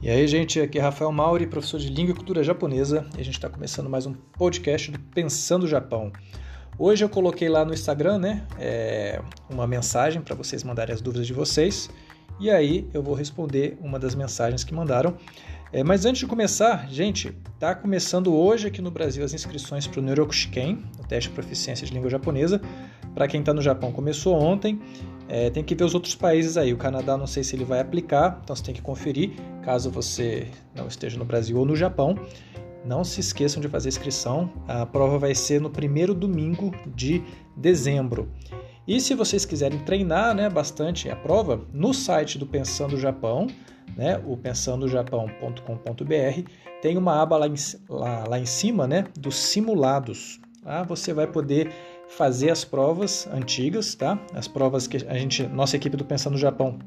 E aí, gente, aqui é Rafael Mauri, professor de Língua e Cultura Japonesa, e a gente está começando mais um podcast do Pensando Japão. Hoje eu coloquei lá no Instagram, né, é, uma mensagem para vocês mandarem as dúvidas de vocês, e aí eu vou responder uma das mensagens que mandaram. É, mas antes de começar, gente, tá começando hoje aqui no Brasil as inscrições para o Neurokushiken, o teste de proficiência de língua japonesa. Para quem está no Japão, começou ontem. É, tem que ver os outros países aí. O Canadá, não sei se ele vai aplicar, então você tem que conferir, caso você não esteja no Brasil ou no Japão. Não se esqueçam de fazer inscrição. A prova vai ser no primeiro domingo de dezembro. E se vocês quiserem treinar né, bastante a prova, no site do Pensando Japão, né, o pensandojapão.com.br, tem uma aba lá em, lá, lá em cima né, dos simulados. Ah, você vai poder fazer as provas antigas, tá? As provas que a gente, nossa equipe do Pensando no Japão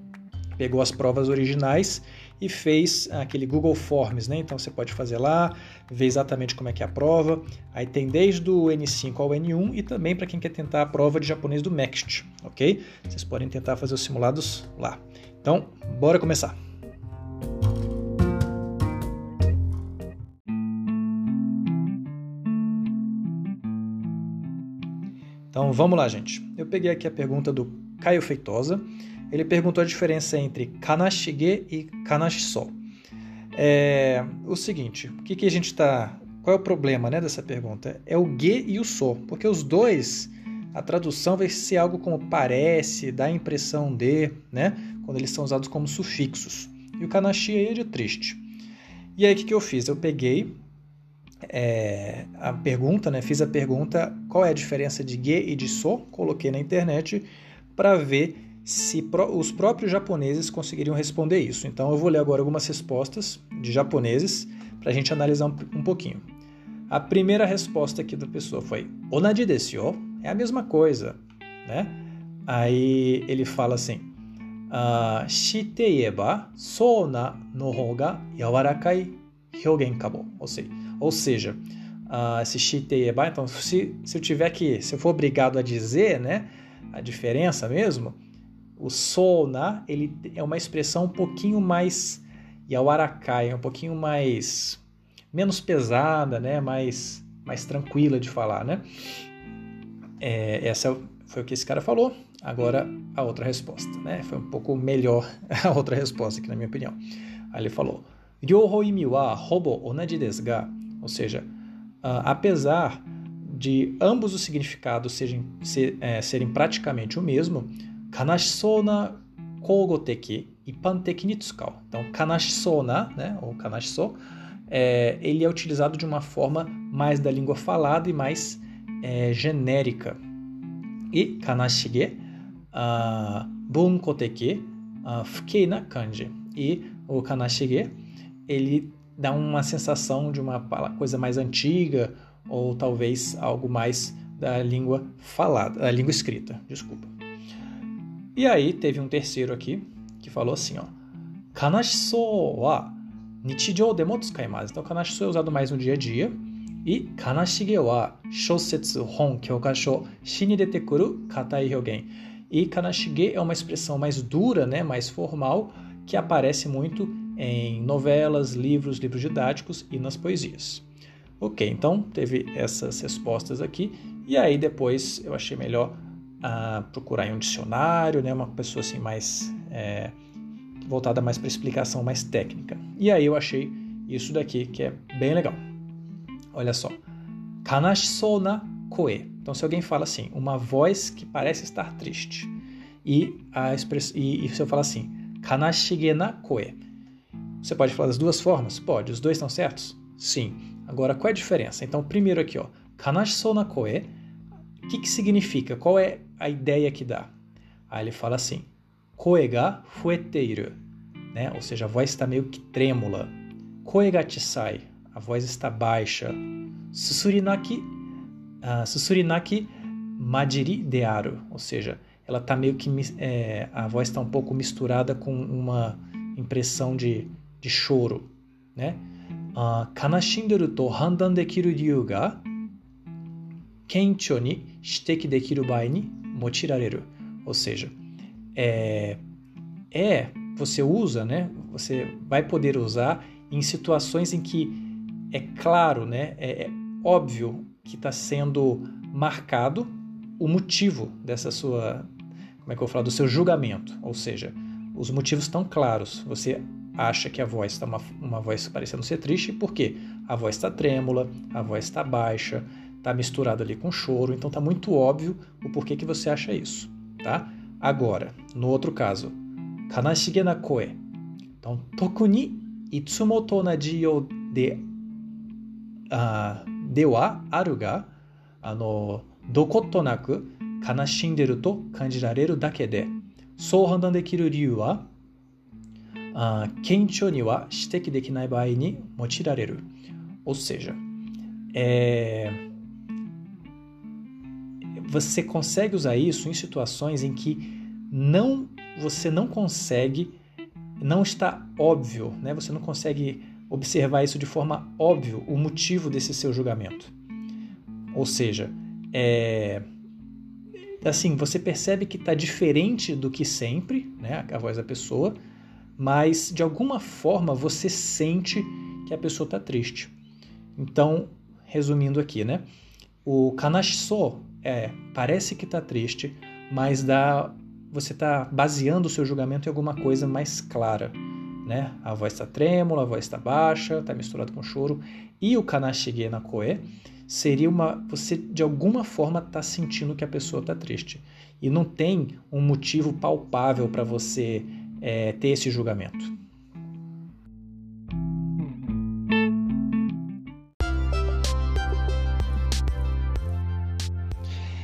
pegou as provas originais e fez aquele Google Forms, né? Então você pode fazer lá, ver exatamente como é que é a prova. Aí tem desde o N5 ao N1 e também para quem quer tentar a prova de japonês do MEXT, ok? Vocês podem tentar fazer os simulados lá. Então, bora começar! Então vamos lá, gente. Eu peguei aqui a pergunta do Caio Feitosa. Ele perguntou a diferença entre kanashige e kanashiso. É o seguinte, o que, que a gente está. Qual é o problema né, dessa pergunta? É o ge e o so, porque os dois, a tradução vai ser algo como parece, dá a impressão de, né? Quando eles são usados como sufixos. E o kanashi é de triste. E aí o que, que eu fiz? Eu peguei é, a pergunta, né? Fiz a pergunta qual é a diferença de ge e de so, coloquei na internet para ver se pro, os próprios japoneses conseguiriam responder isso. Então eu vou ler agora algumas respostas de japoneses para a gente analisar um, um, pouquinho. A primeira resposta aqui da pessoa foi onaji desu yo, é a mesma coisa, né? Aí ele fala assim, ah, shiteieba sona no hoga yawarakai hyogen kabo, ou seja, ou seja, uh, esse shiteieba, então se, se eu tiver que, se eu for obrigado a dizer, né, a diferença mesmo, o sona, ele é uma expressão um pouquinho mais yawarakai, é um pouquinho mais menos pesada, né, mais mais tranquila de falar, né? É, essa foi o que esse cara falou. Agora a outra resposta, né? Foi um pouco melhor a outra resposta aqui na minha opinião. Aí ele falou: "Ryoho imi wa hobo onaji desu ga ou seja, uh, apesar de ambos os significados sejam, ser, é, serem praticamente o mesmo, kanashissona kogoteki e ni. Então, kanashissona, né, ou kanashiso, é, ele é utilizado de uma forma mais da língua falada e mais é, genérica. E kanashige, uh, bunkoteki, uh, fukei na kanji. E o kanashige, ele dá uma sensação de uma coisa mais antiga ou talvez algo mais da língua falada, da língua escrita, desculpa. E aí teve um terceiro aqui que falou assim, ó, kanashiso wa nichijou demo tsukaimasu. Então kanashiso é usado mais no dia a dia e kanashige wa shosetsu hon kyokasho shi detekuru katai hyogen. E kanashige é uma expressão mais dura, né, mais formal, que aparece muito em novelas, livros, livros didáticos e nas poesias. Ok, então teve essas respostas aqui e aí depois eu achei melhor uh, procurar em um dicionário, né, uma pessoa assim mais é, voltada mais para explicação mais técnica. E aí eu achei isso daqui que é bem legal. Olha só, kanashissona koe. Então se alguém fala assim, uma voz que parece estar triste e a express... e, e se eu falar assim, kanashigena koe você pode falar das duas formas? Pode. Os dois estão certos? Sim. Agora, qual é a diferença? Então, primeiro aqui, ó. Na koe. O que, que significa? Qual é a ideia que dá? Aí ele fala assim. Koe ga fueteiru. Né? Ou seja, a voz está meio que trêmula. Koe ga. A voz está baixa. Susurinaki, uh, susurinaki majiri dearu. Ou seja, ela está meio que... É, a voz está um pouco misturada com uma impressão de de choro, né? Mochirareru. Ou seja, é, é você usa, né? Você vai poder usar em situações em que é claro, né? É, é óbvio que está sendo marcado o motivo dessa sua, como é que eu vou falar, do seu julgamento. Ou seja, os motivos estão claros. Você acha que a voz está uma, uma voz parecendo ser triste, porque a voz está trêmula, a voz está baixa, está misturada ali com choro, então está muito óbvio o porquê que você acha isso, tá? Agora, no outro caso, kanashige na koe. Então, toku ni itsumo de uh, de wa aru ga, ano, dokoto naku kanashinderu to kanjirareru dake de, sou handan dekiru ryu wa あ検証には指摘できない場合に用いられる。Ou seja, é, você consegue usar isso em situações em que não você não consegue, não está óbvio, né? você não consegue observar isso de forma óbvia, o motivo desse seu julgamento. Ou seja, é, assim, você percebe que está diferente do que sempre, né? a voz da pessoa, mas de alguma forma você sente que a pessoa está triste. Então, resumindo aqui, né? O kanashiso é parece que está triste, mas dá, você está baseando o seu julgamento em alguma coisa mais clara, né? A voz está trêmula, a voz está baixa, está misturado com choro. E o kanashige na koe seria uma você de alguma forma está sentindo que a pessoa está triste e não tem um motivo palpável para você é, ter esse julgamento.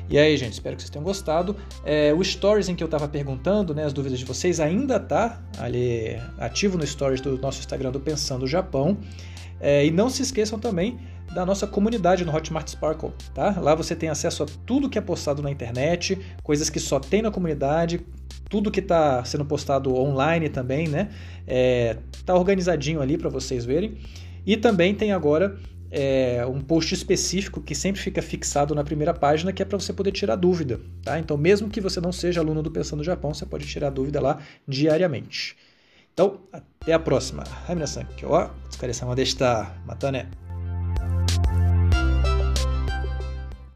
E aí, gente, espero que vocês tenham gostado. É, o Stories em que eu estava perguntando, né, as dúvidas de vocês, ainda tá ali ativo no Stories do nosso Instagram do Pensando Japão. É, e não se esqueçam também da nossa comunidade no Hotmart Sparkle, tá? Lá você tem acesso a tudo que é postado na internet, coisas que só tem na comunidade, tudo que está sendo postado online também, né? É, tá organizadinho ali para vocês verem. E também tem agora é, um post específico que sempre fica fixado na primeira página, que é para você poder tirar dúvida. Tá? Então, mesmo que você não seja aluno do Pensando no Japão, você pode tirar dúvida lá diariamente. Então, até a próxima. Raimina-san, que ó, o uma desta. Tá matané. Né?